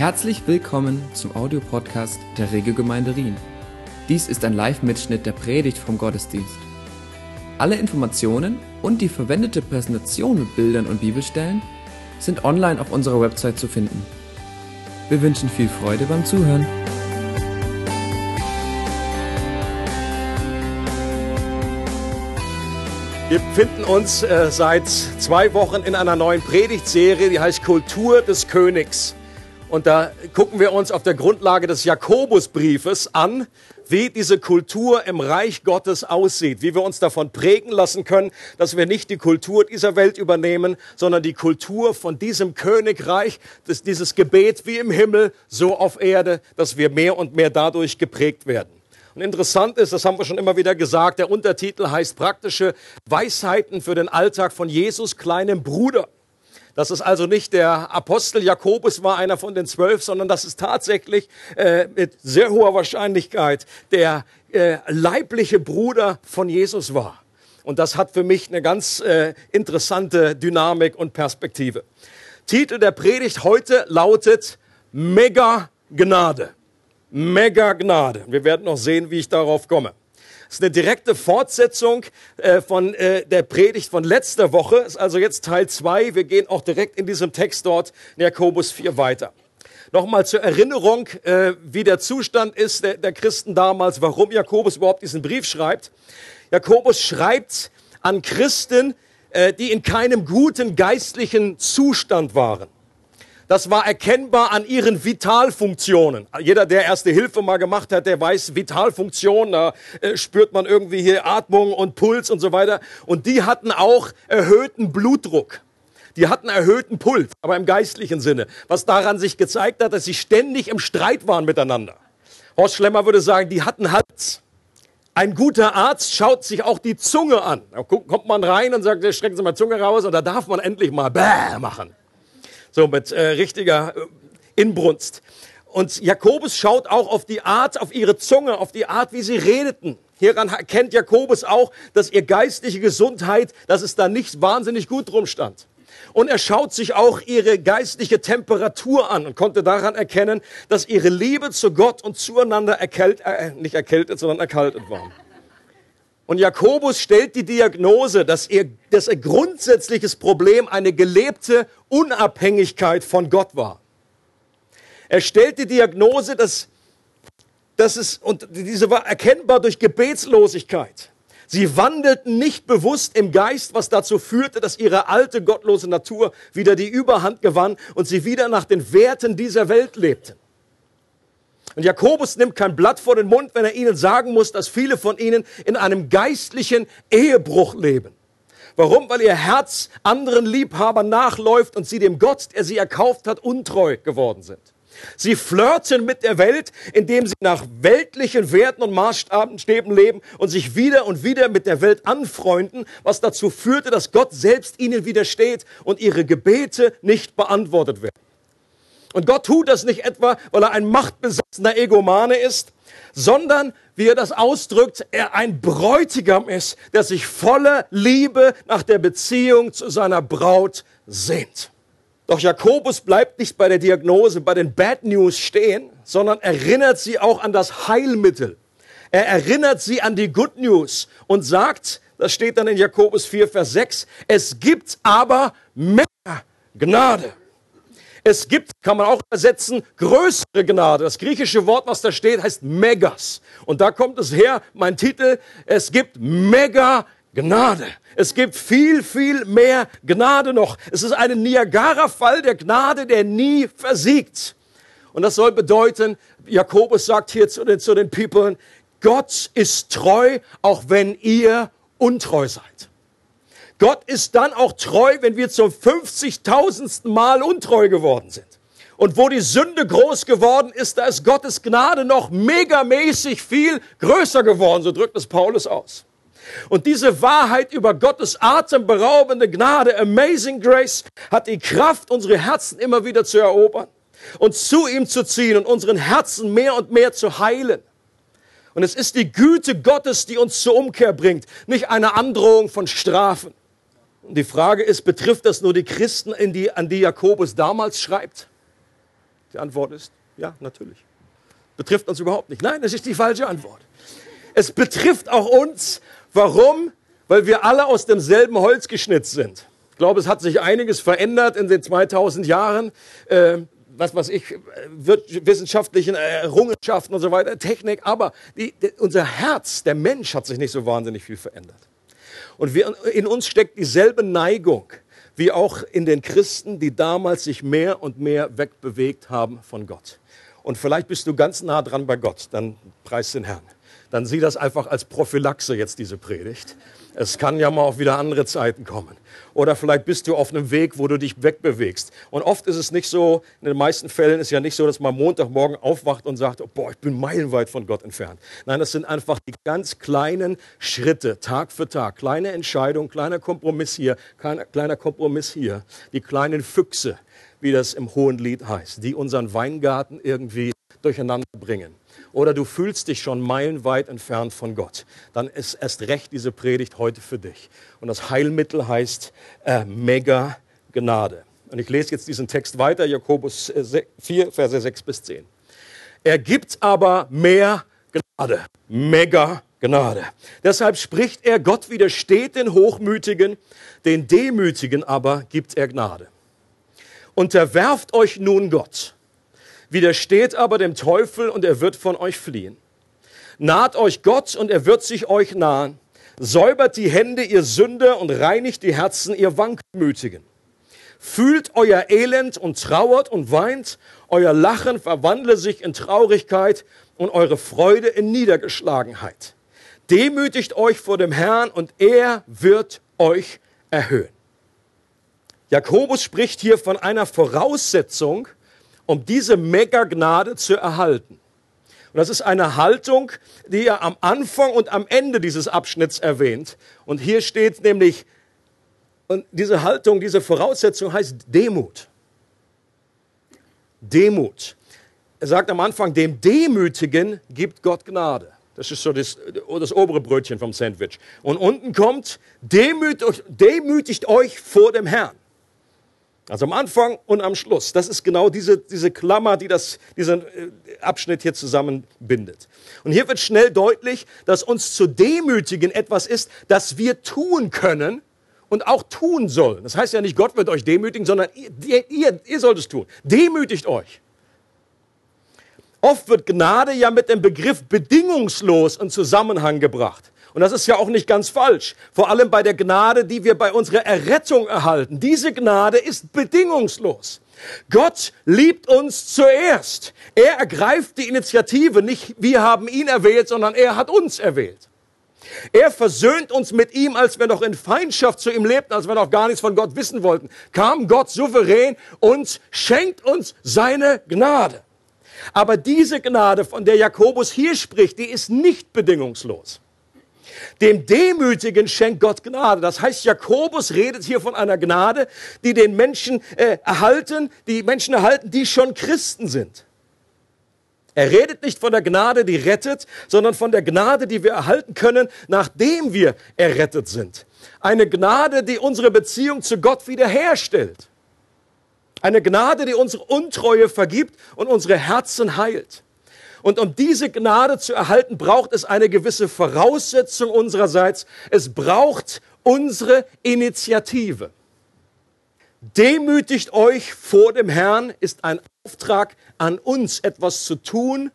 Herzlich willkommen zum Audiopodcast der Regelgemeinde Rien. Dies ist ein Live-Mitschnitt der Predigt vom Gottesdienst. Alle Informationen und die verwendete Präsentation mit Bildern und Bibelstellen sind online auf unserer Website zu finden. Wir wünschen viel Freude beim Zuhören. Wir befinden uns äh, seit zwei Wochen in einer neuen Predigtserie, die heißt Kultur des Königs. Und da gucken wir uns auf der Grundlage des Jakobusbriefes an, wie diese Kultur im Reich Gottes aussieht, wie wir uns davon prägen lassen können, dass wir nicht die Kultur dieser Welt übernehmen, sondern die Kultur von diesem Königreich, das, dieses Gebet wie im Himmel, so auf Erde, dass wir mehr und mehr dadurch geprägt werden. Und interessant ist, das haben wir schon immer wieder gesagt, der Untertitel heißt praktische Weisheiten für den Alltag von Jesus kleinem Bruder. Das ist also nicht der Apostel Jakobus war einer von den zwölf, sondern das ist tatsächlich äh, mit sehr hoher Wahrscheinlichkeit der äh, leibliche Bruder von Jesus war. Und das hat für mich eine ganz äh, interessante Dynamik und Perspektive. Titel der Predigt heute lautet Mega Gnade. Mega Gnade. Wir werden noch sehen, wie ich darauf komme. Das ist eine direkte Fortsetzung äh, von äh, der Predigt von letzter Woche. Ist also jetzt Teil zwei. Wir gehen auch direkt in diesem Text dort in Jakobus 4 weiter. Nochmal zur Erinnerung, äh, wie der Zustand ist der, der Christen damals, warum Jakobus überhaupt diesen Brief schreibt. Jakobus schreibt an Christen, äh, die in keinem guten geistlichen Zustand waren. Das war erkennbar an ihren Vitalfunktionen. Jeder, der erste Hilfe mal gemacht hat, der weiß, Vitalfunktionen, da äh, spürt man irgendwie hier Atmung und Puls und so weiter. Und die hatten auch erhöhten Blutdruck. Die hatten erhöhten Puls, aber im geistlichen Sinne. Was daran sich gezeigt hat, dass sie ständig im Streit waren miteinander. Horst Schlemmer würde sagen, die hatten Hals. Ein guter Arzt schaut sich auch die Zunge an. Da kommt man rein und sagt, strecken Sie mal Zunge raus und da darf man endlich mal Bäh machen so mit äh, richtiger äh, Inbrunst. Und Jakobus schaut auch auf die Art, auf ihre Zunge, auf die Art, wie sie redeten. Hieran erkennt Jakobus auch, dass ihr geistliche Gesundheit, dass es da nicht wahnsinnig gut drum stand. Und er schaut sich auch ihre geistliche Temperatur an und konnte daran erkennen, dass ihre Liebe zu Gott und zueinander erkält, äh, nicht erkältet, sondern erkaltet war. Und Jakobus stellt die Diagnose, dass ihr, dass ihr grundsätzliches Problem eine gelebte Unabhängigkeit von Gott war. Er stellt die Diagnose, dass, dass es, und diese war erkennbar durch Gebetslosigkeit. Sie wandelten nicht bewusst im Geist, was dazu führte, dass ihre alte gottlose Natur wieder die Überhand gewann und sie wieder nach den Werten dieser Welt lebten. Und Jakobus nimmt kein Blatt vor den Mund, wenn er ihnen sagen muss, dass viele von ihnen in einem geistlichen Ehebruch leben. Warum? Weil ihr Herz anderen Liebhabern nachläuft und sie dem Gott, der sie erkauft hat, untreu geworden sind. Sie flirten mit der Welt, indem sie nach weltlichen Werten und Maßstäben leben und sich wieder und wieder mit der Welt anfreunden, was dazu führte, dass Gott selbst ihnen widersteht und ihre Gebete nicht beantwortet werden. Und Gott tut das nicht etwa, weil er ein machtbesessener Egomane ist, sondern, wie er das ausdrückt, er ein Bräutigam ist, der sich voller Liebe nach der Beziehung zu seiner Braut sehnt. Doch Jakobus bleibt nicht bei der Diagnose, bei den Bad News stehen, sondern erinnert sie auch an das Heilmittel. Er erinnert sie an die Good News und sagt, das steht dann in Jakobus 4, Vers 6, es gibt aber mehr Gnade. Es gibt, kann man auch übersetzen, größere Gnade. Das griechische Wort, was da steht, heißt Megas. Und da kommt es her, mein Titel, es gibt Mega Gnade. Es gibt viel, viel mehr Gnade noch. Es ist ein Niagara-Fall der Gnade, der nie versiegt. Und das soll bedeuten, Jakobus sagt hier zu den, zu den People, Gott ist treu, auch wenn ihr untreu seid. Gott ist dann auch treu, wenn wir zum 50.000. Mal untreu geworden sind. Und wo die Sünde groß geworden ist, da ist Gottes Gnade noch megamäßig viel größer geworden, so drückt es Paulus aus. Und diese Wahrheit über Gottes atemberaubende Gnade, Amazing Grace, hat die Kraft, unsere Herzen immer wieder zu erobern und zu ihm zu ziehen und unseren Herzen mehr und mehr zu heilen. Und es ist die Güte Gottes, die uns zur Umkehr bringt, nicht eine Androhung von Strafen. Die Frage ist, betrifft das nur die Christen, die, an die Jakobus damals schreibt? Die Antwort ist ja, natürlich. Betrifft uns überhaupt nicht. Nein, das ist die falsche Antwort. Es betrifft auch uns. Warum? Weil wir alle aus demselben Holz geschnitzt sind. Ich glaube, es hat sich einiges verändert in den 2000 Jahren. Äh, was weiß ich, wissenschaftlichen Errungenschaften und so weiter, Technik, aber die, die, unser Herz, der Mensch hat sich nicht so wahnsinnig viel verändert. Und wir, in uns steckt dieselbe Neigung wie auch in den Christen, die damals sich mehr und mehr wegbewegt haben von Gott. Und vielleicht bist du ganz nah dran bei Gott, dann preis den Herrn. Dann sieh das einfach als Prophylaxe jetzt, diese Predigt. Es kann ja mal auch wieder andere Zeiten kommen. Oder vielleicht bist du auf einem Weg, wo du dich wegbewegst. Und oft ist es nicht so, in den meisten Fällen ist ja nicht so, dass man Montagmorgen aufwacht und sagt, oh, boah, ich bin meilenweit von Gott entfernt. Nein, das sind einfach die ganz kleinen Schritte, Tag für Tag. Kleine Entscheidung, kleiner Kompromiss hier, kleiner Kompromiss hier. Die kleinen Füchse, wie das im Hohen Lied heißt, die unseren Weingarten irgendwie durcheinander bringen oder du fühlst dich schon meilenweit entfernt von Gott, dann ist erst recht diese Predigt heute für dich. Und das Heilmittel heißt äh, Mega Gnade. Und ich lese jetzt diesen Text weiter, Jakobus 4, äh, Verse 6 bis 10. Er gibt aber mehr Gnade, Mega Gnade. Deshalb spricht er, Gott widersteht den Hochmütigen, den Demütigen aber gibt er Gnade. Unterwerft euch nun Gott Widersteht aber dem Teufel und er wird von euch fliehen. Naht euch Gott und er wird sich euch nahen. Säubert die Hände, ihr Sünder, und reinigt die Herzen, ihr Wankmütigen. Fühlt euer Elend und trauert und weint. Euer Lachen verwandle sich in Traurigkeit und eure Freude in Niedergeschlagenheit. Demütigt euch vor dem Herrn und er wird euch erhöhen. Jakobus spricht hier von einer Voraussetzung, um diese Mega-Gnade zu erhalten. Und das ist eine Haltung, die er am Anfang und am Ende dieses Abschnitts erwähnt. Und hier steht nämlich, und diese Haltung, diese Voraussetzung heißt Demut. Demut. Er sagt am Anfang, dem Demütigen gibt Gott Gnade. Das ist so das, das obere Brötchen vom Sandwich. Und unten kommt, demütigt, demütigt euch vor dem Herrn. Also am Anfang und am Schluss. Das ist genau diese, diese Klammer, die das, diesen äh, Abschnitt hier zusammenbindet. Und hier wird schnell deutlich, dass uns zu demütigen etwas ist, das wir tun können und auch tun sollen. Das heißt ja nicht, Gott wird euch demütigen, sondern ihr, ihr, ihr sollt es tun. Demütigt euch. Oft wird Gnade ja mit dem Begriff bedingungslos in Zusammenhang gebracht. Und das ist ja auch nicht ganz falsch. Vor allem bei der Gnade, die wir bei unserer Errettung erhalten. Diese Gnade ist bedingungslos. Gott liebt uns zuerst. Er ergreift die Initiative. Nicht wir haben ihn erwählt, sondern er hat uns erwählt. Er versöhnt uns mit ihm, als wir noch in Feindschaft zu ihm lebten, als wir noch gar nichts von Gott wissen wollten. Kam Gott souverän und schenkt uns seine Gnade. Aber diese Gnade, von der Jakobus hier spricht, die ist nicht bedingungslos. Dem Demütigen schenkt Gott Gnade. Das heißt, Jakobus redet hier von einer Gnade, die den Menschen äh, erhalten, die Menschen erhalten, die schon Christen sind. Er redet nicht von der Gnade, die rettet, sondern von der Gnade, die wir erhalten können, nachdem wir errettet sind. Eine Gnade, die unsere Beziehung zu Gott wiederherstellt. Eine Gnade, die unsere Untreue vergibt und unsere Herzen heilt. Und um diese Gnade zu erhalten, braucht es eine gewisse Voraussetzung unsererseits. Es braucht unsere Initiative. Demütigt euch vor dem Herrn ist ein Auftrag an uns, etwas zu tun,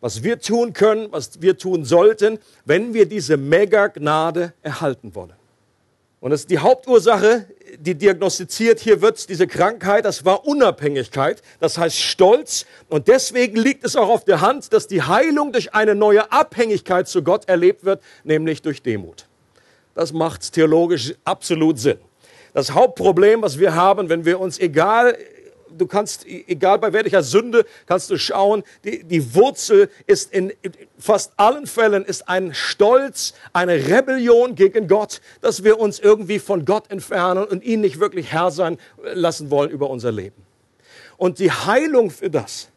was wir tun können, was wir tun sollten, wenn wir diese Mega-Gnade erhalten wollen. Und das ist die Hauptursache, die diagnostiziert hier wird, diese Krankheit, das war Unabhängigkeit, das heißt Stolz. Und deswegen liegt es auch auf der Hand, dass die Heilung durch eine neue Abhängigkeit zu Gott erlebt wird, nämlich durch Demut. Das macht theologisch absolut Sinn. Das Hauptproblem, was wir haben, wenn wir uns egal du kannst, egal bei welcher Sünde, kannst du schauen, die, die Wurzel ist in, fast allen Fällen ist ein Stolz, eine Rebellion gegen Gott, dass wir uns irgendwie von Gott entfernen und ihn nicht wirklich Herr sein lassen wollen über unser Leben. Und die Heilung für das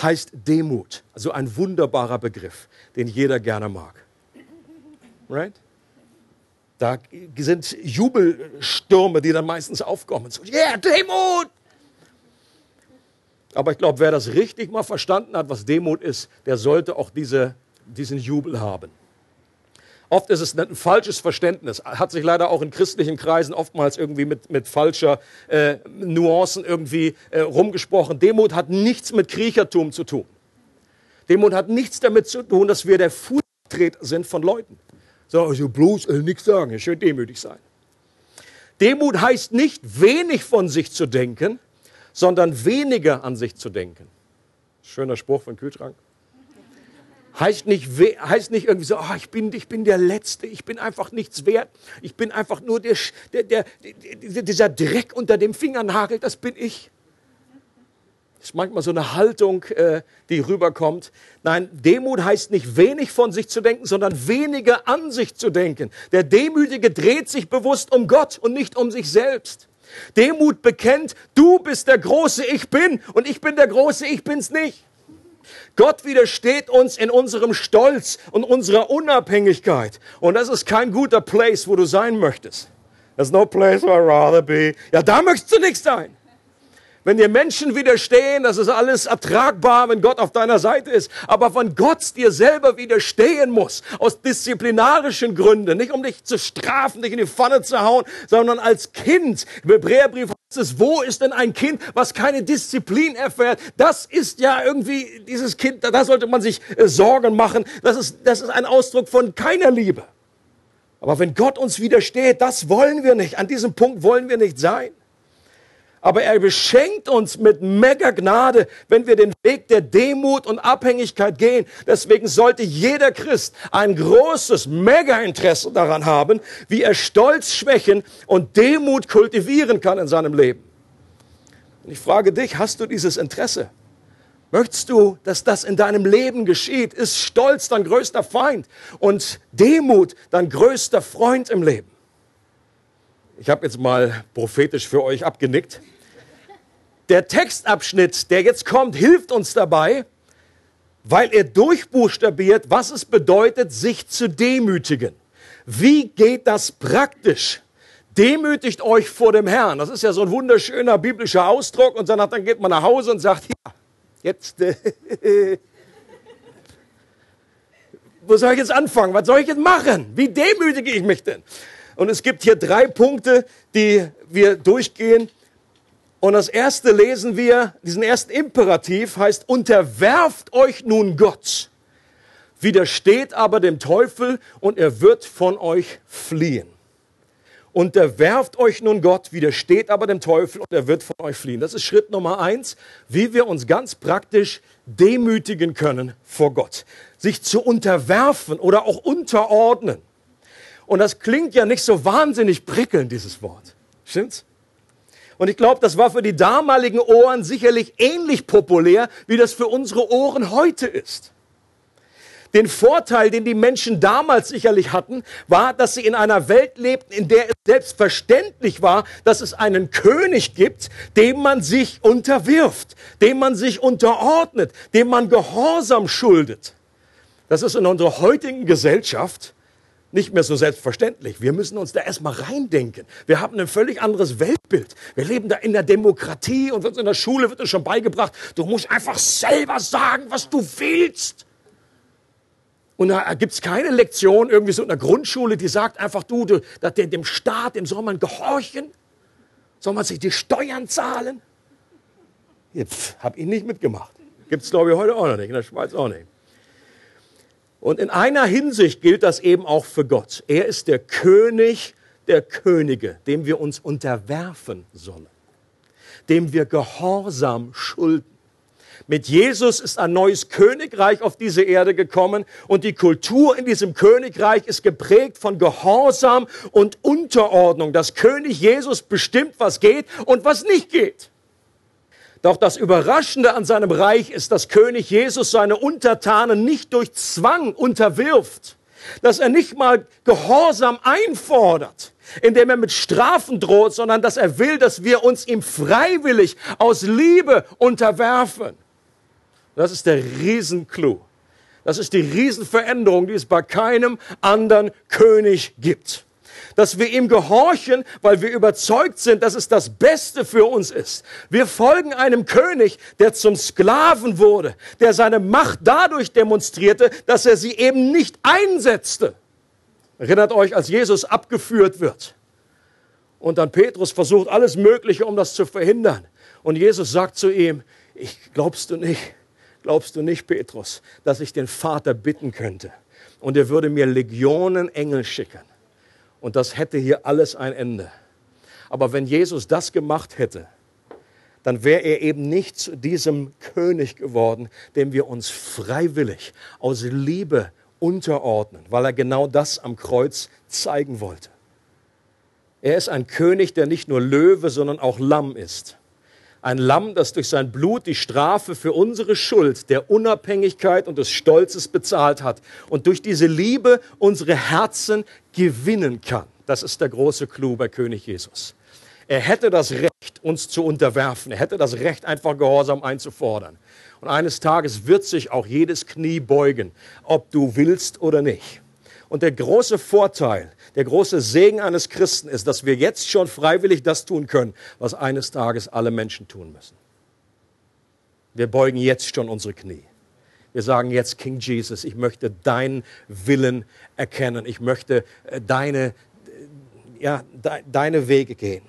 heißt Demut, also ein wunderbarer Begriff, den jeder gerne mag. Right? Da sind Jubelstürme, die dann meistens aufkommen. So, yeah, Demut! Aber ich glaube, wer das richtig mal verstanden hat, was Demut ist, der sollte auch diese, diesen Jubel haben. Oft ist es ein falsches Verständnis, hat sich leider auch in christlichen Kreisen oftmals irgendwie mit, mit falscher äh, Nuancen irgendwie äh, rumgesprochen. Demut hat nichts mit Kriechertum zu tun. Demut hat nichts damit zu tun, dass wir der Fußtreter sind von Leuten. So, also bloß äh, nichts sagen, schön demütig sein. Demut heißt nicht wenig von sich zu denken, sondern weniger an sich zu denken. Schöner Spruch von Kühlschrank. Heißt nicht, heißt nicht irgendwie so, oh, ich, bin, ich bin der Letzte, ich bin einfach nichts wert, ich bin einfach nur der, der, der, dieser Dreck unter dem Fingernagel, das bin ich. Das ist manchmal so eine Haltung, äh, die rüberkommt. Nein, Demut heißt nicht wenig von sich zu denken, sondern weniger an sich zu denken. Der Demütige dreht sich bewusst um Gott und nicht um sich selbst. Demut bekennt, du bist der große Ich bin und ich bin der große Ich bin's nicht. Gott widersteht uns in unserem Stolz und unserer Unabhängigkeit. Und das ist kein guter Place, wo du sein möchtest. There's no place where I'd rather be. Ja, da möchtest du nicht sein. Wenn dir Menschen widerstehen, das ist alles ertragbar, wenn Gott auf deiner Seite ist. Aber wenn Gott dir selber widerstehen muss, aus disziplinarischen Gründen, nicht um dich zu strafen, dich in die Pfanne zu hauen, sondern als Kind, im Hebräerbrief heißt es, wo ist denn ein Kind, was keine Disziplin erfährt? Das ist ja irgendwie dieses Kind, da sollte man sich äh, Sorgen machen. Das ist, das ist ein Ausdruck von keiner Liebe. Aber wenn Gott uns widersteht, das wollen wir nicht. An diesem Punkt wollen wir nicht sein aber er beschenkt uns mit mega Gnade, wenn wir den Weg der Demut und Abhängigkeit gehen. Deswegen sollte jeder Christ ein großes mega Interesse daran haben, wie er Stolz schwächen und Demut kultivieren kann in seinem Leben. Und ich frage dich, hast du dieses Interesse? Möchtest du, dass das in deinem Leben geschieht? Ist Stolz dein größter Feind und Demut dein größter Freund im Leben? Ich habe jetzt mal prophetisch für euch abgenickt. Der Textabschnitt, der jetzt kommt, hilft uns dabei, weil er durchbuchstabiert, was es bedeutet, sich zu demütigen. Wie geht das praktisch? Demütigt euch vor dem Herrn. Das ist ja so ein wunderschöner biblischer Ausdruck. Und danach dann geht man nach Hause und sagt, ja, jetzt, äh, wo soll ich jetzt anfangen? Was soll ich jetzt machen? Wie demütige ich mich denn? Und es gibt hier drei Punkte, die wir durchgehen. Und das erste lesen wir, diesen ersten Imperativ heißt, unterwerft euch nun Gott, widersteht aber dem Teufel und er wird von euch fliehen. Unterwerft euch nun Gott, widersteht aber dem Teufel und er wird von euch fliehen. Das ist Schritt Nummer eins, wie wir uns ganz praktisch demütigen können vor Gott. Sich zu unterwerfen oder auch unterordnen. Und das klingt ja nicht so wahnsinnig prickelnd, dieses Wort. Stimmt's? Und ich glaube, das war für die damaligen Ohren sicherlich ähnlich populär, wie das für unsere Ohren heute ist. Den Vorteil, den die Menschen damals sicherlich hatten, war, dass sie in einer Welt lebten, in der es selbstverständlich war, dass es einen König gibt, dem man sich unterwirft, dem man sich unterordnet, dem man Gehorsam schuldet. Das ist in unserer heutigen Gesellschaft nicht mehr so selbstverständlich. Wir müssen uns da erstmal reindenken. Wir haben ein völlig anderes Weltbild. Wir leben da in der Demokratie und in der Schule wird uns schon beigebracht, du musst einfach selber sagen, was du willst. Und da gibt es keine Lektion irgendwie so in der Grundschule, die sagt einfach, du, du dem Staat, dem soll man gehorchen, soll man sich die Steuern zahlen. Jetzt habe ich nicht mitgemacht. Gibt es, glaube ich, heute auch noch nicht, in der Schweiz auch nicht. Und in einer Hinsicht gilt das eben auch für Gott. Er ist der König der Könige, dem wir uns unterwerfen sollen, dem wir Gehorsam schulden. Mit Jesus ist ein neues Königreich auf diese Erde gekommen und die Kultur in diesem Königreich ist geprägt von Gehorsam und Unterordnung. Das König Jesus bestimmt, was geht und was nicht geht. Doch das Überraschende an seinem Reich ist, dass König Jesus seine Untertanen nicht durch Zwang unterwirft, dass er nicht mal Gehorsam einfordert, indem er mit Strafen droht, sondern dass er will, dass wir uns ihm freiwillig aus Liebe unterwerfen. Das ist der Riesenclou. Das ist die Riesenveränderung, die es bei keinem anderen König gibt. Dass wir ihm gehorchen, weil wir überzeugt sind, dass es das Beste für uns ist. Wir folgen einem König, der zum Sklaven wurde, der seine Macht dadurch demonstrierte, dass er sie eben nicht einsetzte. Erinnert euch, als Jesus abgeführt wird und dann Petrus versucht alles Mögliche, um das zu verhindern. Und Jesus sagt zu ihm, ich glaubst du nicht, glaubst du nicht, Petrus, dass ich den Vater bitten könnte und er würde mir Legionen Engel schicken. Und das hätte hier alles ein Ende. Aber wenn Jesus das gemacht hätte, dann wäre er eben nicht zu diesem König geworden, dem wir uns freiwillig aus Liebe unterordnen, weil er genau das am Kreuz zeigen wollte. Er ist ein König, der nicht nur Löwe, sondern auch Lamm ist. Ein Lamm, das durch sein Blut die Strafe für unsere Schuld, der Unabhängigkeit und des Stolzes bezahlt hat und durch diese Liebe unsere Herzen gewinnen kann. Das ist der große Clou bei König Jesus. Er hätte das Recht, uns zu unterwerfen. Er hätte das Recht, einfach Gehorsam einzufordern. Und eines Tages wird sich auch jedes Knie beugen, ob du willst oder nicht. Und der große Vorteil, der große Segen eines Christen ist, dass wir jetzt schon freiwillig das tun können, was eines Tages alle Menschen tun müssen. Wir beugen jetzt schon unsere Knie. Wir sagen jetzt, King Jesus, ich möchte deinen Willen erkennen. Ich möchte äh, deine, äh, ja, de, deine Wege gehen.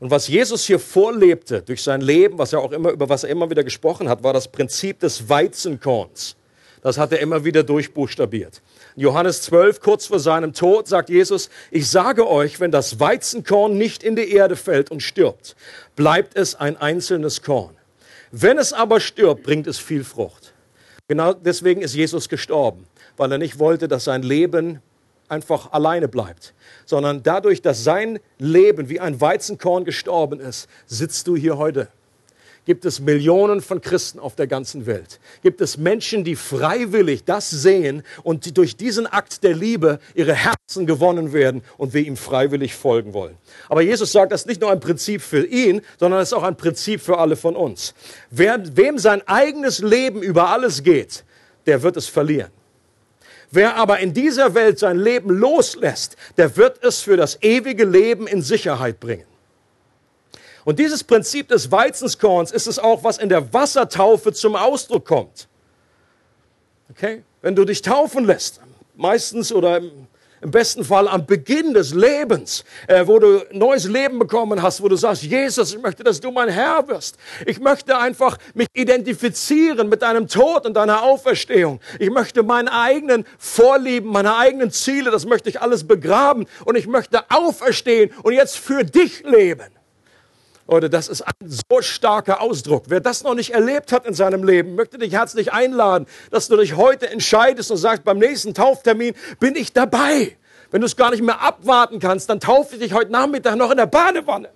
Und was Jesus hier vorlebte durch sein Leben, was er auch immer, über was er immer wieder gesprochen hat, war das Prinzip des Weizenkorns. Das hat er immer wieder durchbuchstabiert. Johannes 12, kurz vor seinem Tod, sagt Jesus, ich sage euch, wenn das Weizenkorn nicht in die Erde fällt und stirbt, bleibt es ein einzelnes Korn. Wenn es aber stirbt, bringt es viel Frucht. Genau deswegen ist Jesus gestorben, weil er nicht wollte, dass sein Leben einfach alleine bleibt, sondern dadurch, dass sein Leben wie ein Weizenkorn gestorben ist, sitzt du hier heute gibt es Millionen von Christen auf der ganzen Welt. Gibt es Menschen, die freiwillig das sehen und die durch diesen Akt der Liebe ihre Herzen gewonnen werden und wir ihm freiwillig folgen wollen. Aber Jesus sagt, das ist nicht nur ein Prinzip für ihn, sondern es ist auch ein Prinzip für alle von uns. Wer, wem sein eigenes Leben über alles geht, der wird es verlieren. Wer aber in dieser Welt sein Leben loslässt, der wird es für das ewige Leben in Sicherheit bringen. Und dieses Prinzip des Weizenskorns ist es auch, was in der Wassertaufe zum Ausdruck kommt. Okay? Wenn du dich taufen lässt, meistens oder im, im besten Fall am Beginn des Lebens, äh, wo du neues Leben bekommen hast, wo du sagst, Jesus, ich möchte, dass du mein Herr wirst. Ich möchte einfach mich identifizieren mit deinem Tod und deiner Auferstehung. Ich möchte meine eigenen Vorlieben, meine eigenen Ziele, das möchte ich alles begraben und ich möchte auferstehen und jetzt für dich leben. Leute, das ist ein so starker Ausdruck. Wer das noch nicht erlebt hat in seinem Leben, möchte dich herzlich einladen, dass du dich heute entscheidest und sagst, beim nächsten Tauftermin bin ich dabei. Wenn du es gar nicht mehr abwarten kannst, dann taufe ich dich heute Nachmittag noch in der Badewanne.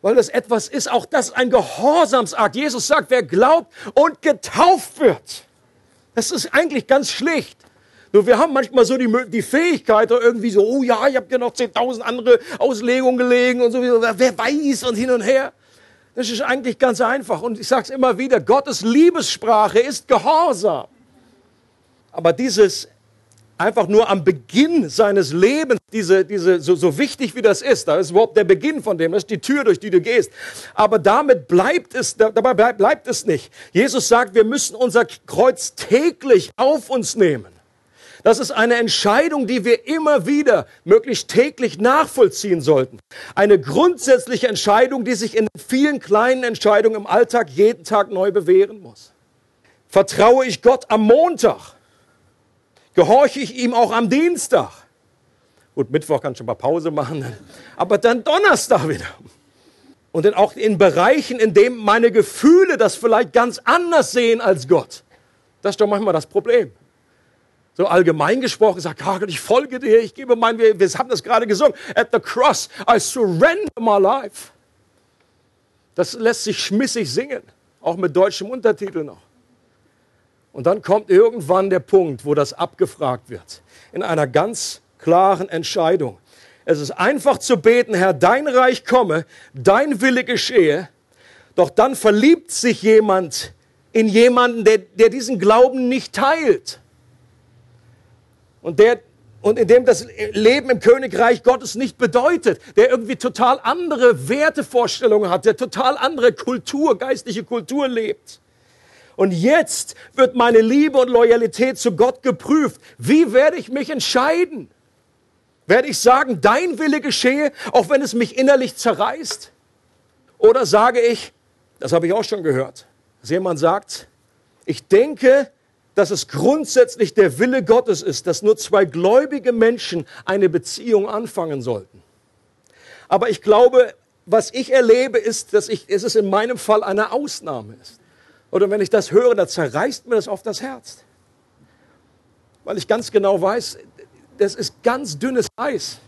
Weil das etwas ist, auch das ein Gehorsamsakt. Jesus sagt, wer glaubt und getauft wird. Das ist eigentlich ganz schlicht. Nur wir haben manchmal so die, die Fähigkeit, irgendwie so, oh ja, ich habe dir noch 10.000 andere Auslegungen gelegen und so, wer weiß und hin und her. Das ist eigentlich ganz einfach. Und ich sage es immer wieder, Gottes Liebessprache ist Gehorsam. Aber dieses einfach nur am Beginn seines Lebens, diese, diese, so, so wichtig wie das ist, da ist überhaupt der Beginn von dem, das ist die Tür, durch die du gehst. Aber damit bleibt es, dabei bleibt es nicht. Jesus sagt, wir müssen unser Kreuz täglich auf uns nehmen. Das ist eine Entscheidung, die wir immer wieder, möglichst täglich nachvollziehen sollten. Eine grundsätzliche Entscheidung, die sich in vielen kleinen Entscheidungen im Alltag jeden Tag neu bewähren muss. Vertraue ich Gott am Montag? Gehorche ich ihm auch am Dienstag? Gut, Mittwoch kann ich schon mal Pause machen, aber dann Donnerstag wieder. Und dann auch in Bereichen, in denen meine Gefühle das vielleicht ganz anders sehen als Gott. Das ist doch manchmal das Problem so allgemein gesprochen, sagt, Gott, ich folge dir, ich gebe mein, wir, wir haben das gerade gesungen, at the cross, I surrender my life. Das lässt sich schmissig singen, auch mit deutschem Untertitel noch. Und dann kommt irgendwann der Punkt, wo das abgefragt wird, in einer ganz klaren Entscheidung. Es ist einfach zu beten, Herr, dein Reich komme, dein Wille geschehe, doch dann verliebt sich jemand in jemanden, der, der diesen Glauben nicht teilt. Und der und in dem das Leben im Königreich Gottes nicht bedeutet, der irgendwie total andere Wertevorstellungen hat, der total andere Kultur, geistliche Kultur lebt. Und jetzt wird meine Liebe und Loyalität zu Gott geprüft. Wie werde ich mich entscheiden? Werde ich sagen, dein Wille geschehe, auch wenn es mich innerlich zerreißt? Oder sage ich, das habe ich auch schon gehört, dass jemand sagt, ich denke, dass es grundsätzlich der Wille Gottes ist, dass nur zwei gläubige Menschen eine Beziehung anfangen sollten. Aber ich glaube, was ich erlebe, ist, dass ich, es ist in meinem Fall eine Ausnahme ist. Oder wenn ich das höre, dann zerreißt mir das auf das Herz. Weil ich ganz genau weiß, das ist ganz dünnes Eis.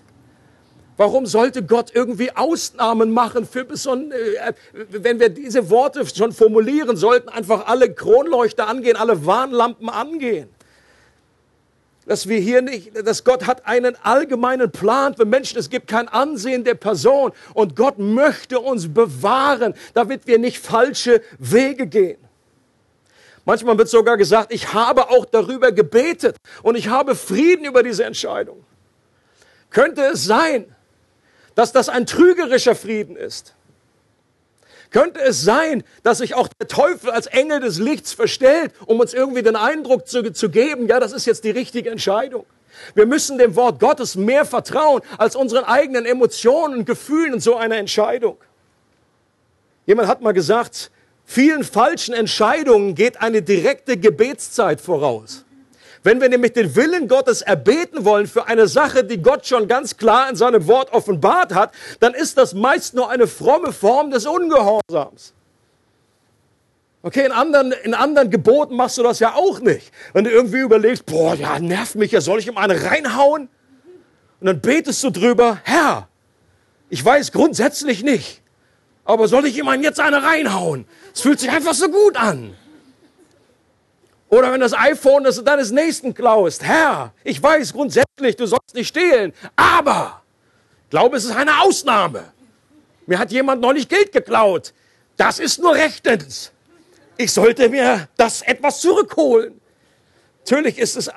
Warum sollte Gott irgendwie Ausnahmen machen für besondere, äh, wenn wir diese Worte schon formulieren, sollten einfach alle Kronleuchter angehen, alle Warnlampen angehen. Dass wir hier nicht, dass Gott hat einen allgemeinen Plan für Menschen. Es gibt kein Ansehen der Person und Gott möchte uns bewahren, damit wir nicht falsche Wege gehen. Manchmal wird sogar gesagt, ich habe auch darüber gebetet und ich habe Frieden über diese Entscheidung. Könnte es sein, dass das ein trügerischer Frieden ist? Könnte es sein, dass sich auch der Teufel als Engel des Lichts verstellt, um uns irgendwie den Eindruck zu, zu geben, ja, das ist jetzt die richtige Entscheidung? Wir müssen dem Wort Gottes mehr vertrauen als unseren eigenen Emotionen und Gefühlen in so einer Entscheidung. Jemand hat mal gesagt, vielen falschen Entscheidungen geht eine direkte Gebetszeit voraus. Wenn wir nämlich den Willen Gottes erbeten wollen für eine Sache, die Gott schon ganz klar in seinem Wort offenbart hat, dann ist das meist nur eine fromme Form des Ungehorsams. Okay, in anderen, in anderen Geboten machst du das ja auch nicht. Wenn du irgendwie überlegst, boah, ja, nervt mich ja, soll ich ihm eine reinhauen? Und dann betest du drüber, Herr, ich weiß grundsätzlich nicht, aber soll ich ihm jetzt eine reinhauen? Es fühlt sich einfach so gut an. Oder wenn das iPhone das deines Nächsten klaust. Herr, ich weiß grundsätzlich, du sollst nicht stehlen, aber ich glaube, es ist eine Ausnahme. Mir hat jemand neulich Geld geklaut. Das ist nur rechtens. Ich sollte mir das etwas zurückholen. Natürlich ist es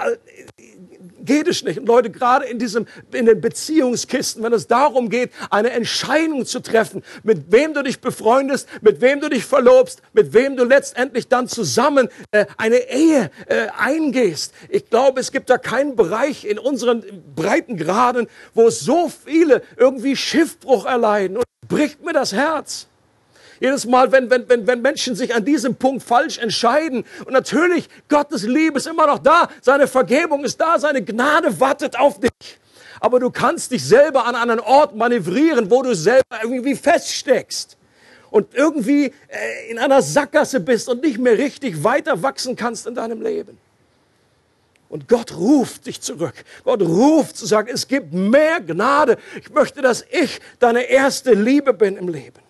geht es nicht. Und Leute, gerade in diesem, in den Beziehungskisten, wenn es darum geht, eine Entscheidung zu treffen, mit wem du dich befreundest, mit wem du dich verlobst, mit wem du letztendlich dann zusammen äh, eine Ehe äh, eingehst. Ich glaube, es gibt da keinen Bereich in unseren Breitengraden, wo so viele irgendwie Schiffbruch erleiden. Und bricht mir das Herz. Jedes Mal, wenn, wenn, wenn, wenn Menschen sich an diesem Punkt falsch entscheiden. Und natürlich, Gottes Liebe ist immer noch da. Seine Vergebung ist da. Seine Gnade wartet auf dich. Aber du kannst dich selber an einen Ort manövrieren, wo du selber irgendwie feststeckst und irgendwie äh, in einer Sackgasse bist und nicht mehr richtig weiter wachsen kannst in deinem Leben. Und Gott ruft dich zurück. Gott ruft zu sagen, es gibt mehr Gnade. Ich möchte, dass ich deine erste Liebe bin im Leben.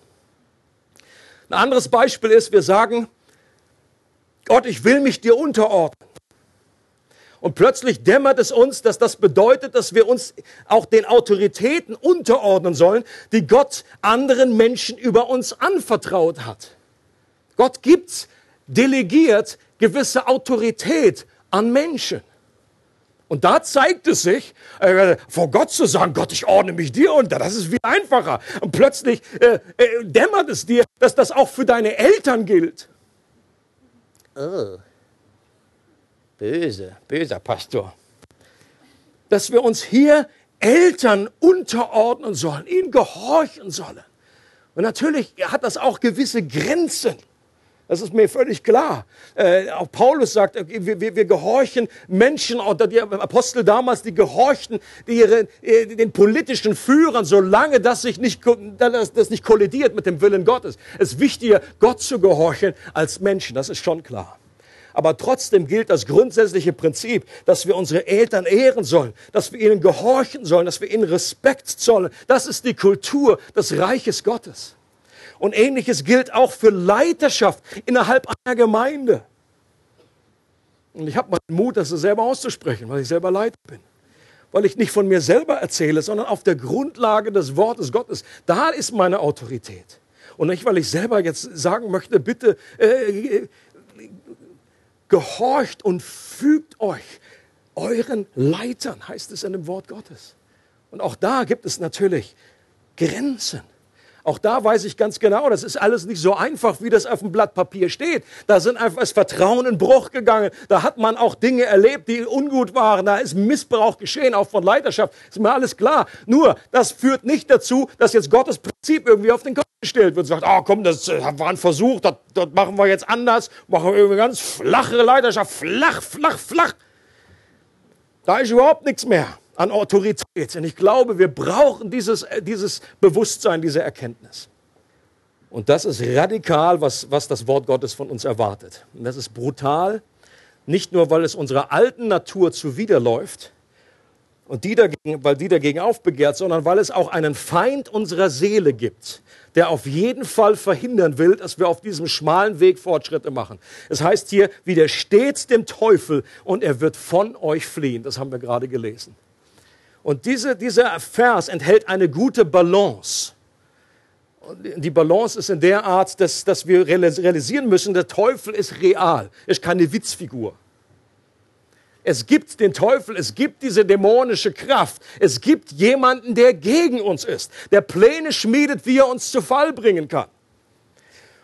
Ein anderes Beispiel ist, wir sagen, Gott, ich will mich dir unterordnen. Und plötzlich dämmert es uns, dass das bedeutet, dass wir uns auch den Autoritäten unterordnen sollen, die Gott anderen Menschen über uns anvertraut hat. Gott gibt, delegiert gewisse Autorität an Menschen. Und da zeigt es sich, äh, vor Gott zu sagen, Gott, ich ordne mich dir unter, das ist viel einfacher. Und plötzlich äh, äh, dämmert es dir, dass das auch für deine Eltern gilt. Oh. Böse, böser Pastor. Dass wir uns hier Eltern unterordnen sollen, ihnen gehorchen sollen. Und natürlich hat das auch gewisse Grenzen. Das ist mir völlig klar. Äh, auch Paulus sagt, wir, wir, wir gehorchen Menschen, die Apostel damals, die gehorchten die ihre, äh, den politischen Führern, solange das sich nicht, das, das nicht kollidiert mit dem Willen Gottes. Es ist wichtiger, Gott zu gehorchen als Menschen, das ist schon klar. Aber trotzdem gilt das grundsätzliche Prinzip, dass wir unsere Eltern ehren sollen, dass wir ihnen gehorchen sollen, dass wir ihnen Respekt zollen. Das ist die Kultur des Reiches Gottes. Und ähnliches gilt auch für Leiterschaft innerhalb einer Gemeinde. Und ich habe mal den Mut, das selber auszusprechen, weil ich selber Leiter bin. Weil ich nicht von mir selber erzähle, sondern auf der Grundlage des Wortes Gottes. Da ist meine Autorität. Und nicht, weil ich selber jetzt sagen möchte, bitte äh, gehorcht und fügt euch euren Leitern, heißt es in dem Wort Gottes. Und auch da gibt es natürlich Grenzen. Auch da weiß ich ganz genau, das ist alles nicht so einfach, wie das auf dem Blatt Papier steht. Da sind einfach das Vertrauen in Bruch gegangen. Da hat man auch Dinge erlebt, die ungut waren. Da ist Missbrauch geschehen, auch von Leiterschaft. Ist mir alles klar. Nur, das führt nicht dazu, dass jetzt Gottes Prinzip irgendwie auf den Kopf gestellt wird. Sagt, ah, oh, komm, das äh, war ein Versuch, das, das machen wir jetzt anders. Machen wir irgendwie ganz flache Leiterschaft. Flach, flach, flach. Da ist überhaupt nichts mehr an Autorität. Und ich glaube, wir brauchen dieses, äh, dieses Bewusstsein, diese Erkenntnis. Und das ist radikal, was, was das Wort Gottes von uns erwartet. Und das ist brutal, nicht nur, weil es unserer alten Natur zuwiderläuft, und die dagegen, weil die dagegen aufbegehrt, sondern weil es auch einen Feind unserer Seele gibt, der auf jeden Fall verhindern will, dass wir auf diesem schmalen Weg Fortschritte machen. Es heißt hier, widersteht dem Teufel und er wird von euch fliehen. Das haben wir gerade gelesen. Und diese, dieser Vers enthält eine gute Balance. Die Balance ist in der Art, dass, dass wir realisieren müssen, der Teufel ist real, ist keine Witzfigur. Es gibt den Teufel, es gibt diese dämonische Kraft, es gibt jemanden, der gegen uns ist, der Pläne schmiedet, wie er uns zu Fall bringen kann.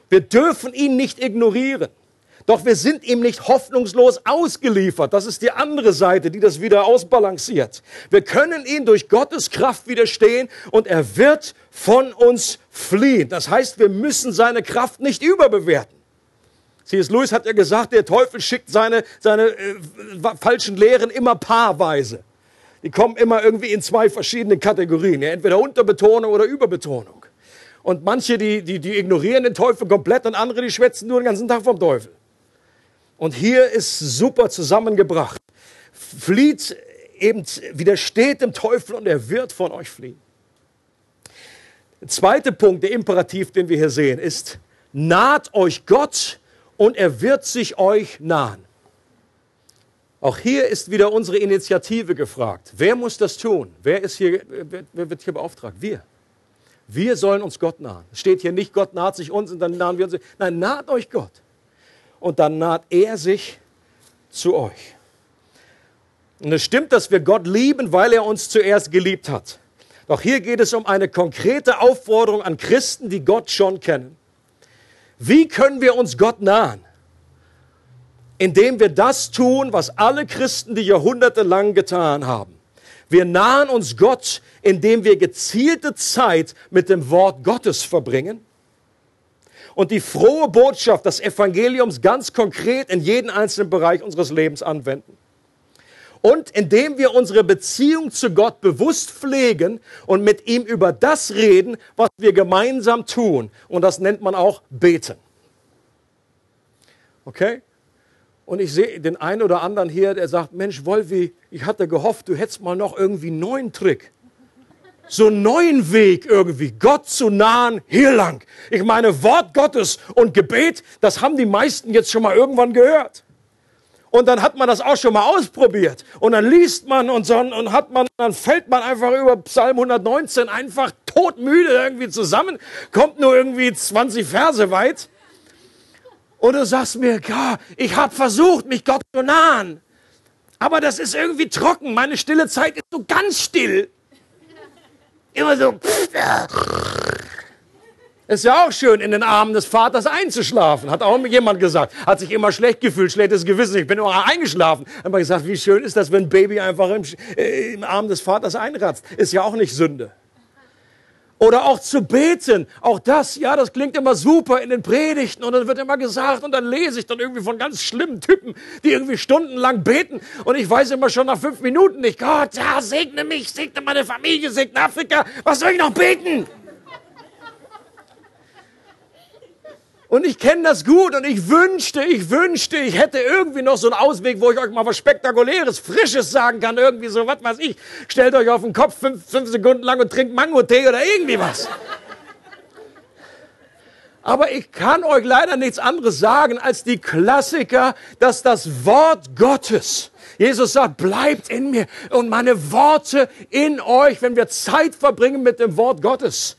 Wir dürfen ihn nicht ignorieren. Doch wir sind ihm nicht hoffnungslos ausgeliefert. Das ist die andere Seite, die das wieder ausbalanciert. Wir können ihn durch Gottes Kraft widerstehen und er wird von uns fliehen. Das heißt, wir müssen seine Kraft nicht überbewerten. C.S. Lewis hat ja gesagt, der Teufel schickt seine, seine äh, falschen Lehren immer paarweise. Die kommen immer irgendwie in zwei verschiedene Kategorien, ja, entweder Unterbetonung oder Überbetonung. Und manche, die, die, die ignorieren den Teufel komplett und andere, die schwätzen nur den ganzen Tag vom Teufel. Und hier ist super zusammengebracht. Flieht eben, widersteht dem Teufel und er wird von euch fliehen. Der zweite Punkt, der Imperativ, den wir hier sehen, ist, naht euch Gott und er wird sich euch nahen. Auch hier ist wieder unsere Initiative gefragt. Wer muss das tun? Wer, ist hier, wer wird hier beauftragt? Wir. Wir sollen uns Gott nahen. Es steht hier nicht, Gott naht sich uns und dann nahen wir uns. Nein, naht euch Gott und dann naht er sich zu euch. Und es stimmt, dass wir Gott lieben, weil er uns zuerst geliebt hat. Doch hier geht es um eine konkrete Aufforderung an Christen, die Gott schon kennen. Wie können wir uns Gott nahen? Indem wir das tun, was alle Christen die Jahrhunderte lang getan haben. Wir nahen uns Gott, indem wir gezielte Zeit mit dem Wort Gottes verbringen und die frohe Botschaft des Evangeliums ganz konkret in jeden einzelnen Bereich unseres Lebens anwenden. Und indem wir unsere Beziehung zu Gott bewusst pflegen und mit ihm über das reden, was wir gemeinsam tun. Und das nennt man auch beten. Okay? Und ich sehe den einen oder anderen hier, der sagt, Mensch, Wolfi, ich hatte gehofft, du hättest mal noch irgendwie einen neuen Trick so einen neuen Weg irgendwie, Gott zu nahen, hier lang. Ich meine, Wort Gottes und Gebet, das haben die meisten jetzt schon mal irgendwann gehört. Und dann hat man das auch schon mal ausprobiert. Und dann liest man und, so, und hat man, dann fällt man einfach über Psalm 119 einfach todmüde irgendwie zusammen, kommt nur irgendwie 20 Verse weit. Und du sagst mir, ja, ich habe versucht, mich Gott zu nahen. Aber das ist irgendwie trocken. Meine stille Zeit ist so ganz still. Immer so. Ist ja auch schön, in den Armen des Vaters einzuschlafen. Hat auch jemand gesagt. Hat sich immer schlecht gefühlt, schlechtes Gewissen. Ich bin immer eingeschlafen. Hat man gesagt, wie schön ist das, wenn ein Baby einfach im, äh, im Arm des Vaters einratzt. Ist ja auch nicht Sünde. Oder auch zu beten. Auch das, ja, das klingt immer super in den Predigten und dann wird immer gesagt und dann lese ich dann irgendwie von ganz schlimmen Typen, die irgendwie stundenlang beten und ich weiß immer schon nach fünf Minuten nicht, Gott, ja, segne mich, segne meine Familie, segne Afrika, was soll ich noch beten? Und ich kenne das gut und ich wünschte, ich wünschte, ich hätte irgendwie noch so einen Ausweg, wo ich euch mal was Spektakuläres, Frisches sagen kann, irgendwie so, was weiß ich. Stellt euch auf den Kopf fünf, fünf Sekunden lang und trinkt Mango-Tee oder irgendwie was. Aber ich kann euch leider nichts anderes sagen als die Klassiker, dass das Wort Gottes, Jesus sagt, bleibt in mir und meine Worte in euch, wenn wir Zeit verbringen mit dem Wort Gottes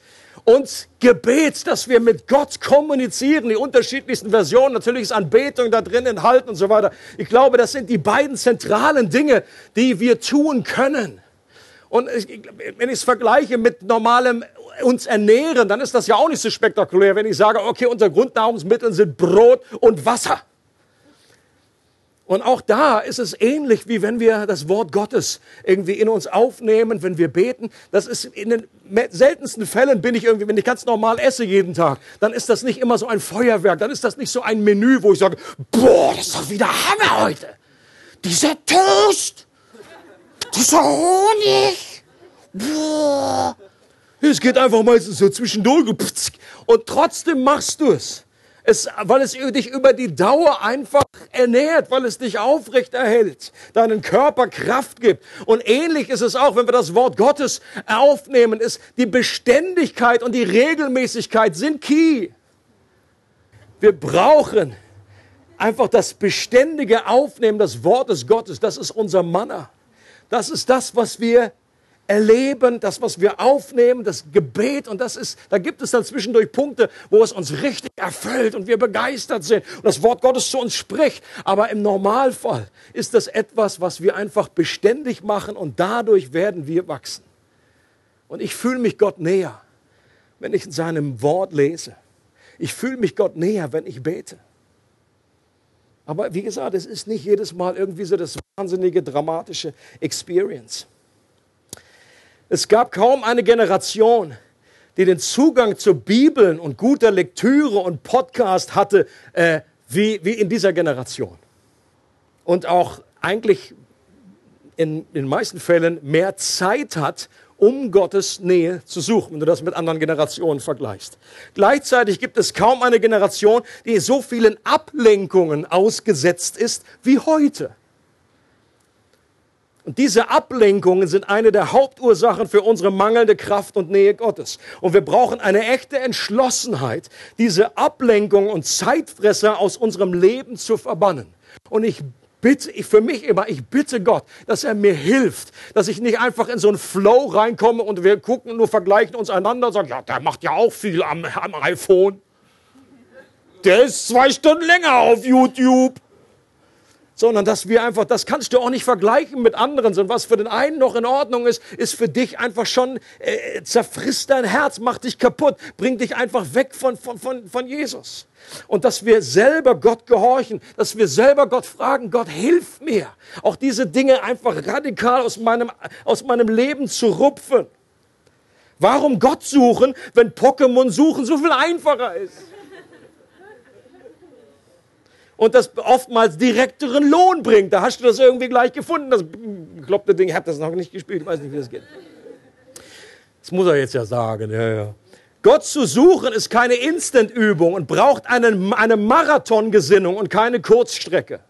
und Gebet, dass wir mit Gott kommunizieren, die unterschiedlichsten Versionen. Natürlich ist Anbetung da drin enthalten und so weiter. Ich glaube, das sind die beiden zentralen Dinge, die wir tun können. Und wenn ich es vergleiche mit normalem uns ernähren, dann ist das ja auch nicht so spektakulär, wenn ich sage, okay, unser Grundnahrungsmittel sind Brot und Wasser. Und auch da ist es ähnlich, wie wenn wir das Wort Gottes irgendwie in uns aufnehmen, wenn wir beten. Das ist in den seltensten Fällen bin ich irgendwie, wenn ich ganz normal esse jeden Tag, dann ist das nicht immer so ein Feuerwerk, dann ist das nicht so ein Menü, wo ich sage, boah, das ist doch wieder Hammer heute. Dieser Toast, dieser Honig, boah. Es geht einfach meistens so zwischendurch und trotzdem machst du es. Es, weil es dich über die Dauer einfach ernährt, weil es dich aufrecht erhält, deinen Körper Kraft gibt. Und ähnlich ist es auch, wenn wir das Wort Gottes aufnehmen, ist die Beständigkeit und die Regelmäßigkeit sind key. Wir brauchen einfach das beständige Aufnehmen des Wortes Gottes. Das ist unser Manna. Das ist das, was wir erleben, das, was wir aufnehmen, das Gebet. Und das ist, da gibt es dann zwischendurch Punkte, wo es uns richtig erfüllt und wir begeistert sind und das Wort Gottes zu uns spricht. Aber im Normalfall ist das etwas, was wir einfach beständig machen und dadurch werden wir wachsen. Und ich fühle mich Gott näher, wenn ich in seinem Wort lese. Ich fühle mich Gott näher, wenn ich bete. Aber wie gesagt, es ist nicht jedes Mal irgendwie so das wahnsinnige, dramatische Experience. Es gab kaum eine Generation, die den Zugang zu Bibeln und guter Lektüre und Podcast hatte, äh, wie, wie in dieser Generation. Und auch eigentlich in den meisten Fällen mehr Zeit hat, um Gottes Nähe zu suchen, wenn du das mit anderen Generationen vergleichst. Gleichzeitig gibt es kaum eine Generation, die so vielen Ablenkungen ausgesetzt ist wie heute. Und diese Ablenkungen sind eine der Hauptursachen für unsere mangelnde Kraft und Nähe Gottes. Und wir brauchen eine echte Entschlossenheit, diese Ablenkungen und Zeitfresser aus unserem Leben zu verbannen. Und ich bitte, ich, für mich immer, ich bitte Gott, dass er mir hilft, dass ich nicht einfach in so einen Flow reinkomme und wir gucken, nur vergleichen uns einander und sagen, ja, der macht ja auch viel am, am iPhone. Der ist zwei Stunden länger auf YouTube sondern dass wir einfach, das kannst du auch nicht vergleichen mit anderen, sondern was für den einen noch in Ordnung ist, ist für dich einfach schon, äh, zerfrisst dein Herz, macht dich kaputt, bringt dich einfach weg von, von, von, von Jesus. Und dass wir selber Gott gehorchen, dass wir selber Gott fragen, Gott, hilf mir, auch diese Dinge einfach radikal aus meinem, aus meinem Leben zu rupfen. Warum Gott suchen, wenn Pokémon suchen so viel einfacher ist? Und das oftmals direkteren Lohn bringt. Da hast du das irgendwie gleich gefunden. Das bekloppte Ding, ich habe das noch nicht gespielt, ich weiß nicht, wie das geht. Das muss er jetzt ja sagen. Ja, ja. Gott zu suchen ist keine Instant-Übung und braucht eine, eine Marathongesinnung und keine Kurzstrecke.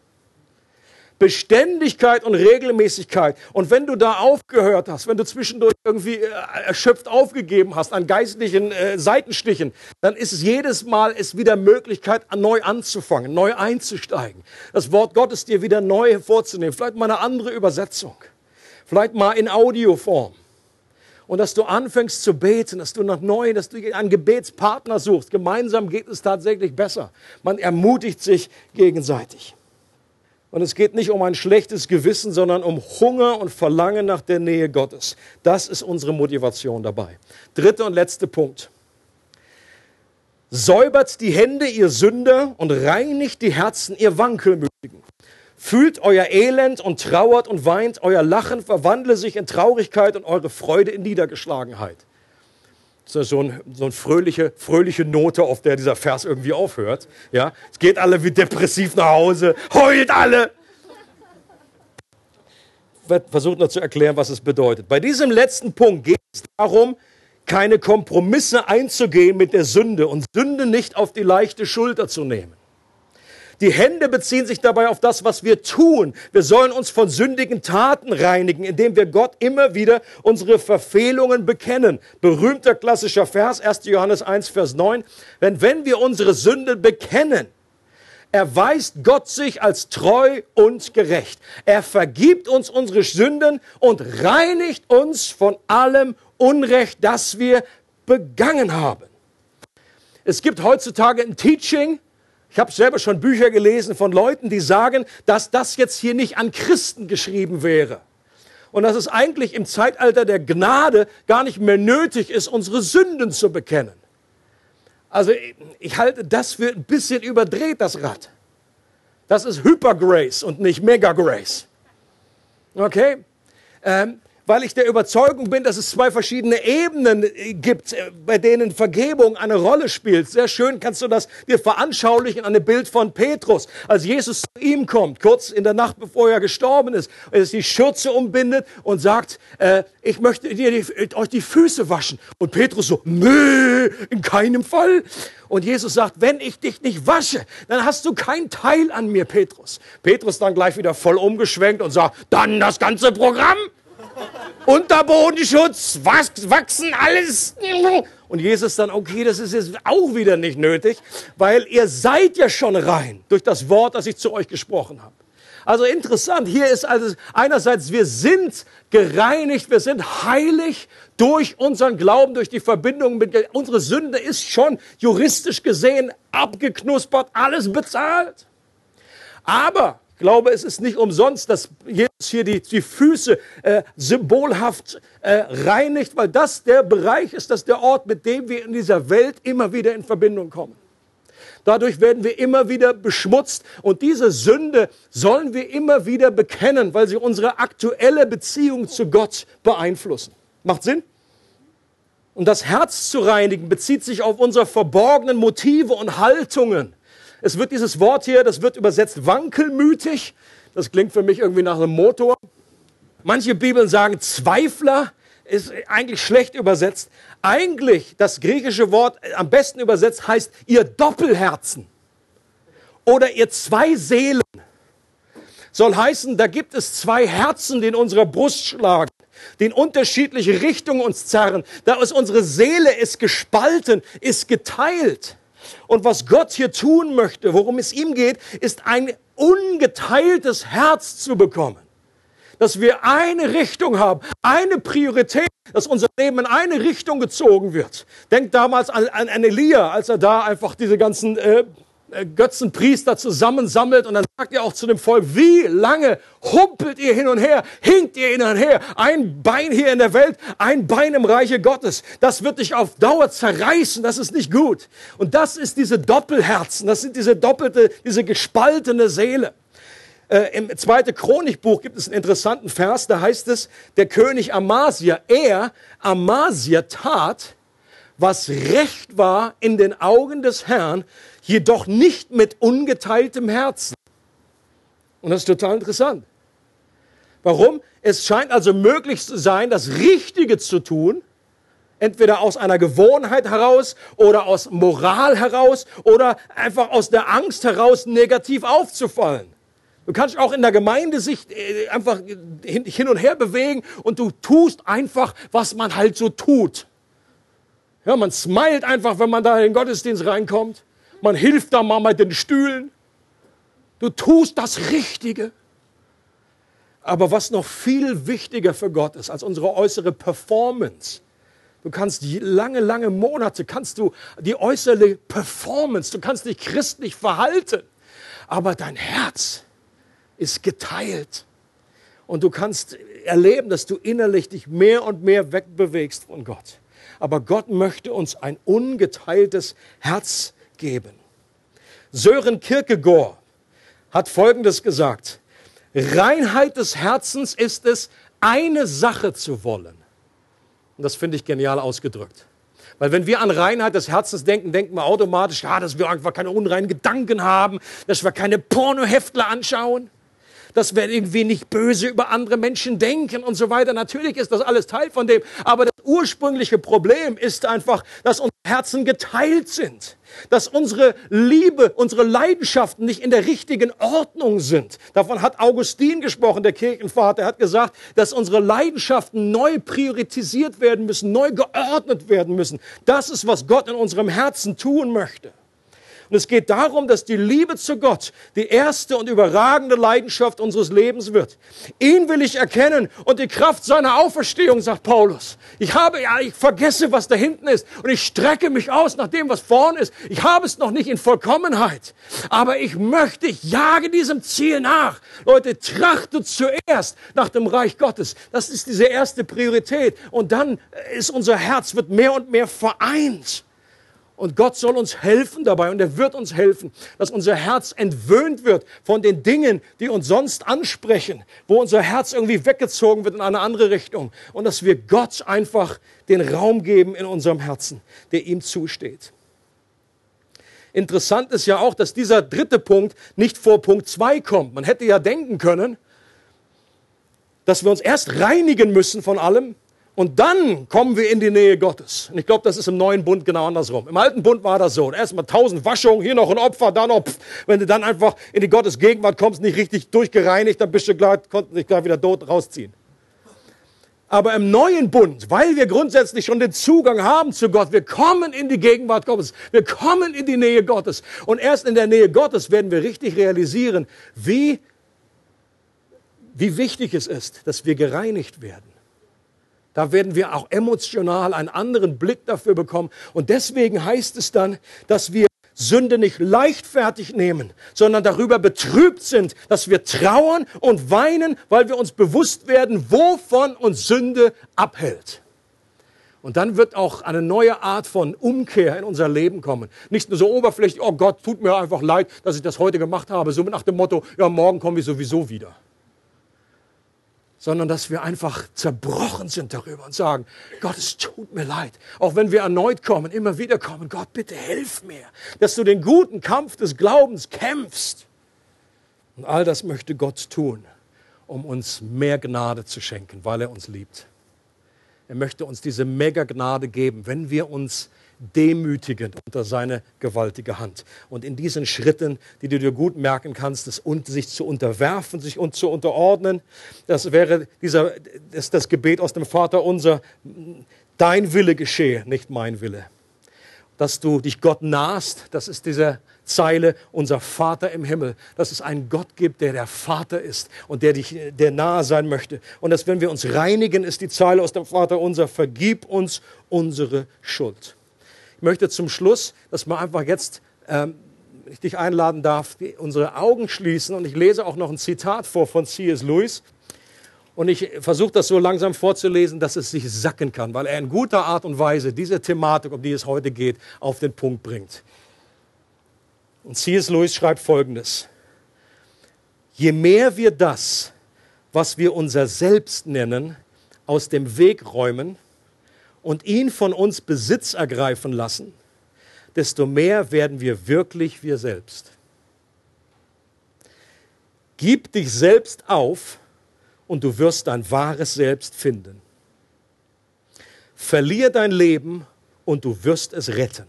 Beständigkeit und Regelmäßigkeit. Und wenn du da aufgehört hast, wenn du zwischendurch irgendwie äh, erschöpft aufgegeben hast an geistlichen äh, Seitenstichen, dann ist es jedes Mal es wieder Möglichkeit, neu anzufangen, neu einzusteigen. Das Wort Gottes dir wieder neu hervorzunehmen. Vielleicht mal eine andere Übersetzung. Vielleicht mal in Audioform. Und dass du anfängst zu beten, dass du nach neu, dass du einen Gebetspartner suchst. Gemeinsam geht es tatsächlich besser. Man ermutigt sich gegenseitig. Und es geht nicht um ein schlechtes Gewissen, sondern um Hunger und Verlangen nach der Nähe Gottes. Das ist unsere Motivation dabei. Dritter und letzter Punkt. Säubert die Hände, ihr Sünder, und reinigt die Herzen, ihr Wankelmütigen. Fühlt euer Elend und trauert und weint, euer Lachen verwandle sich in Traurigkeit und eure Freude in Niedergeschlagenheit. Ist so, ein, so eine fröhliche, fröhliche Note, auf der dieser Vers irgendwie aufhört. Ja? Es geht alle wie depressiv nach Hause, heult alle. Versucht noch zu erklären, was es bedeutet. Bei diesem letzten Punkt geht es darum, keine Kompromisse einzugehen mit der Sünde und Sünde nicht auf die leichte Schulter zu nehmen. Die Hände beziehen sich dabei auf das, was wir tun. Wir sollen uns von sündigen Taten reinigen, indem wir Gott immer wieder unsere Verfehlungen bekennen. Berühmter klassischer Vers, 1. Johannes 1, Vers 9. Denn wenn wir unsere Sünden bekennen, erweist Gott sich als treu und gerecht. Er vergibt uns unsere Sünden und reinigt uns von allem Unrecht, das wir begangen haben. Es gibt heutzutage ein Teaching, ich habe selber schon Bücher gelesen von Leuten, die sagen, dass das jetzt hier nicht an Christen geschrieben wäre. Und dass es eigentlich im Zeitalter der Gnade gar nicht mehr nötig ist, unsere Sünden zu bekennen. Also ich halte das für ein bisschen überdreht, das Rad. Das ist Hypergrace und nicht Megagrace. Okay? Ähm, weil ich der Überzeugung bin, dass es zwei verschiedene Ebenen äh, gibt, äh, bei denen Vergebung eine Rolle spielt. Sehr schön kannst du das dir veranschaulichen an dem Bild von Petrus. Als Jesus zu ihm kommt, kurz in der Nacht, bevor er gestorben ist, er die Schürze umbindet und sagt, äh, ich möchte dir die, euch die Füße waschen. Und Petrus so, nö, in keinem Fall. Und Jesus sagt, wenn ich dich nicht wasche, dann hast du keinen Teil an mir, Petrus. Petrus dann gleich wieder voll umgeschwenkt und sagt, dann das ganze Programm. Unterbodenschutz, wachsen, alles. Und Jesus dann, okay, das ist jetzt auch wieder nicht nötig, weil ihr seid ja schon rein durch das Wort, das ich zu euch gesprochen habe. Also interessant, hier ist also einerseits, wir sind gereinigt, wir sind heilig durch unseren Glauben, durch die Verbindung mit, unsere Sünde ist schon juristisch gesehen abgeknuspert, alles bezahlt. Aber glaube, es ist nicht umsonst, dass Jesus hier die, die Füße äh, symbolhaft äh, reinigt, weil das der Bereich ist, das der Ort, mit dem wir in dieser Welt immer wieder in Verbindung kommen. Dadurch werden wir immer wieder beschmutzt und diese Sünde sollen wir immer wieder bekennen, weil sie unsere aktuelle Beziehung zu Gott beeinflussen. Macht Sinn? Und das Herz zu reinigen bezieht sich auf unsere verborgenen Motive und Haltungen. Es wird dieses Wort hier, das wird übersetzt wankelmütig. Das klingt für mich irgendwie nach einem Motor. Manche Bibeln sagen Zweifler, ist eigentlich schlecht übersetzt. Eigentlich das griechische Wort am besten übersetzt heißt ihr Doppelherzen oder ihr zwei Seelen. Soll heißen, da gibt es zwei Herzen, die in unserer Brust schlagen, die in unterschiedliche Richtungen uns zerren. Da ist unsere Seele ist gespalten, ist geteilt. Und was Gott hier tun möchte, worum es ihm geht, ist ein ungeteiltes Herz zu bekommen. Dass wir eine Richtung haben, eine Priorität, dass unser Leben in eine Richtung gezogen wird. Denkt damals an, an, an Elia, als er da einfach diese ganzen äh, Götzenpriester zusammensammelt und dann sagt er auch zu dem Volk, wie lange humpelt ihr hin und her, hinkt ihr hin und her, ein Bein hier in der Welt, ein Bein im Reiche Gottes. Das wird dich auf Dauer zerreißen, das ist nicht gut. Und das ist diese Doppelherzen, das sind diese doppelte, diese gespaltene Seele. Äh, Im zweiten Chronikbuch gibt es einen interessanten Vers, da heißt es, der König Amasia, er, Amasia, tat, was recht war in den Augen des Herrn, jedoch nicht mit ungeteiltem Herzen. Und das ist total interessant. Warum? Es scheint also möglich zu sein, das Richtige zu tun, entweder aus einer Gewohnheit heraus oder aus Moral heraus oder einfach aus der Angst heraus negativ aufzufallen. Du kannst auch in der Gemeinde sich äh, einfach hin und her bewegen und du tust einfach, was man halt so tut. Ja, man smilet einfach, wenn man da in den Gottesdienst reinkommt. Man hilft da mal mit den Stühlen. Du tust das Richtige. Aber was noch viel wichtiger für Gott ist als unsere äußere Performance, du kannst lange, lange Monate, kannst du die äußere Performance, du kannst dich christlich verhalten, aber dein Herz ist geteilt. Und du kannst erleben, dass du innerlich dich mehr und mehr wegbewegst von Gott. Aber Gott möchte uns ein ungeteiltes Herz geben. Sören Kierkegaard hat Folgendes gesagt. Reinheit des Herzens ist es, eine Sache zu wollen. Und das finde ich genial ausgedrückt. Weil wenn wir an Reinheit des Herzens denken, denken wir automatisch, ja, dass wir einfach keine unreinen Gedanken haben, dass wir keine Pornoheftler anschauen, dass wir irgendwie nicht böse über andere Menschen denken und so weiter. Natürlich ist das alles Teil von dem. Aber das ursprüngliche Problem ist einfach, dass unsere Herzen geteilt sind. Dass unsere Liebe, unsere Leidenschaften nicht in der richtigen Ordnung sind. Davon hat Augustin gesprochen, der Kirchenvater. Er hat gesagt, dass unsere Leidenschaften neu priorisiert werden müssen, neu geordnet werden müssen. Das ist, was Gott in unserem Herzen tun möchte. Und es geht darum, dass die Liebe zu Gott die erste und überragende Leidenschaft unseres Lebens wird. Ihn will ich erkennen und die Kraft seiner Auferstehung, sagt Paulus. Ich habe, ja, ich vergesse, was da hinten ist und ich strecke mich aus nach dem, was vorn ist. Ich habe es noch nicht in Vollkommenheit, aber ich möchte, ich jage diesem Ziel nach. Leute, trachtet zuerst nach dem Reich Gottes. Das ist diese erste Priorität. Und dann ist unser Herz wird mehr und mehr vereint. Und Gott soll uns helfen dabei und er wird uns helfen, dass unser Herz entwöhnt wird von den Dingen, die uns sonst ansprechen, wo unser Herz irgendwie weggezogen wird in eine andere Richtung und dass wir Gott einfach den Raum geben in unserem Herzen, der ihm zusteht. Interessant ist ja auch, dass dieser dritte Punkt nicht vor Punkt zwei kommt. Man hätte ja denken können, dass wir uns erst reinigen müssen von allem und dann kommen wir in die Nähe Gottes. Und ich glaube, das ist im neuen Bund genau andersrum. Im alten Bund war das so. Erstmal tausend Waschungen, hier noch ein Opfer, da noch. Pff. Wenn du dann einfach in die Gottes Gegenwart kommst, nicht richtig durchgereinigt, dann bist du gleich, konnten dich gleich wieder tot rausziehen. Aber im neuen Bund, weil wir grundsätzlich schon den Zugang haben zu Gott, wir kommen in die Gegenwart Gottes, wir kommen in die Nähe Gottes. Und erst in der Nähe Gottes werden wir richtig realisieren, wie, wie wichtig es ist, dass wir gereinigt werden. Da werden wir auch emotional einen anderen Blick dafür bekommen. Und deswegen heißt es dann, dass wir Sünde nicht leichtfertig nehmen, sondern darüber betrübt sind, dass wir trauern und weinen, weil wir uns bewusst werden, wovon uns Sünde abhält. Und dann wird auch eine neue Art von Umkehr in unser Leben kommen. Nicht nur so oberflächlich, oh Gott, tut mir einfach leid, dass ich das heute gemacht habe, so nach dem Motto, ja, morgen kommen wir sowieso wieder sondern dass wir einfach zerbrochen sind darüber und sagen, Gott, es tut mir leid. Auch wenn wir erneut kommen, immer wieder kommen, Gott, bitte hilf mir, dass du den guten Kampf des Glaubens kämpfst. Und all das möchte Gott tun, um uns mehr Gnade zu schenken, weil er uns liebt. Er möchte uns diese Mega-Gnade geben, wenn wir uns demütigend unter seine gewaltige Hand. Und in diesen Schritten, die du dir gut merken kannst, das, sich zu unterwerfen, sich und zu unterordnen, das wäre dieser, das, das Gebet aus dem Vater unser, dein Wille geschehe, nicht mein Wille. Dass du dich Gott nahst, das ist diese Zeile, unser Vater im Himmel, dass es einen Gott gibt, der der Vater ist und der dich, der nahe sein möchte. Und dass wenn wir uns reinigen, ist die Zeile aus dem Vater unser, vergib uns unsere Schuld. Ich möchte zum Schluss, dass wir einfach jetzt, ähm, ich dich einladen darf, unsere Augen schließen. Und ich lese auch noch ein Zitat vor von C.S. Lewis. Und ich versuche das so langsam vorzulesen, dass es sich sacken kann, weil er in guter Art und Weise diese Thematik, um die es heute geht, auf den Punkt bringt. Und C.S. Lewis schreibt Folgendes. Je mehr wir das, was wir unser Selbst nennen, aus dem Weg räumen, und ihn von uns Besitz ergreifen lassen, desto mehr werden wir wirklich wir selbst. Gib dich selbst auf und du wirst dein wahres Selbst finden. Verlier dein Leben und du wirst es retten.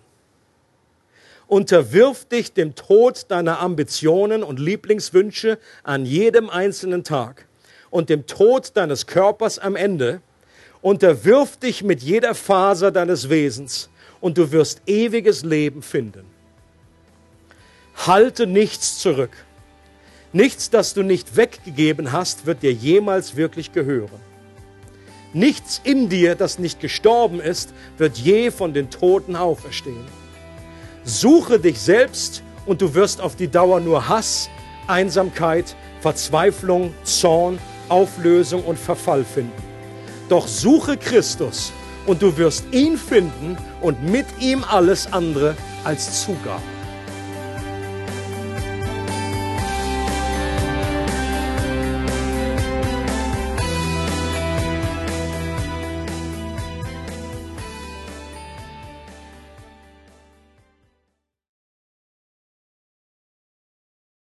Unterwirf dich dem Tod deiner Ambitionen und Lieblingswünsche an jedem einzelnen Tag und dem Tod deines Körpers am Ende Unterwirf dich mit jeder Faser deines Wesens und du wirst ewiges Leben finden. Halte nichts zurück. Nichts, das du nicht weggegeben hast, wird dir jemals wirklich gehören. Nichts in dir, das nicht gestorben ist, wird je von den Toten auferstehen. Suche dich selbst und du wirst auf die Dauer nur Hass, Einsamkeit, Verzweiflung, Zorn, Auflösung und Verfall finden. Doch suche Christus und du wirst ihn finden und mit ihm alles andere als Zugabe.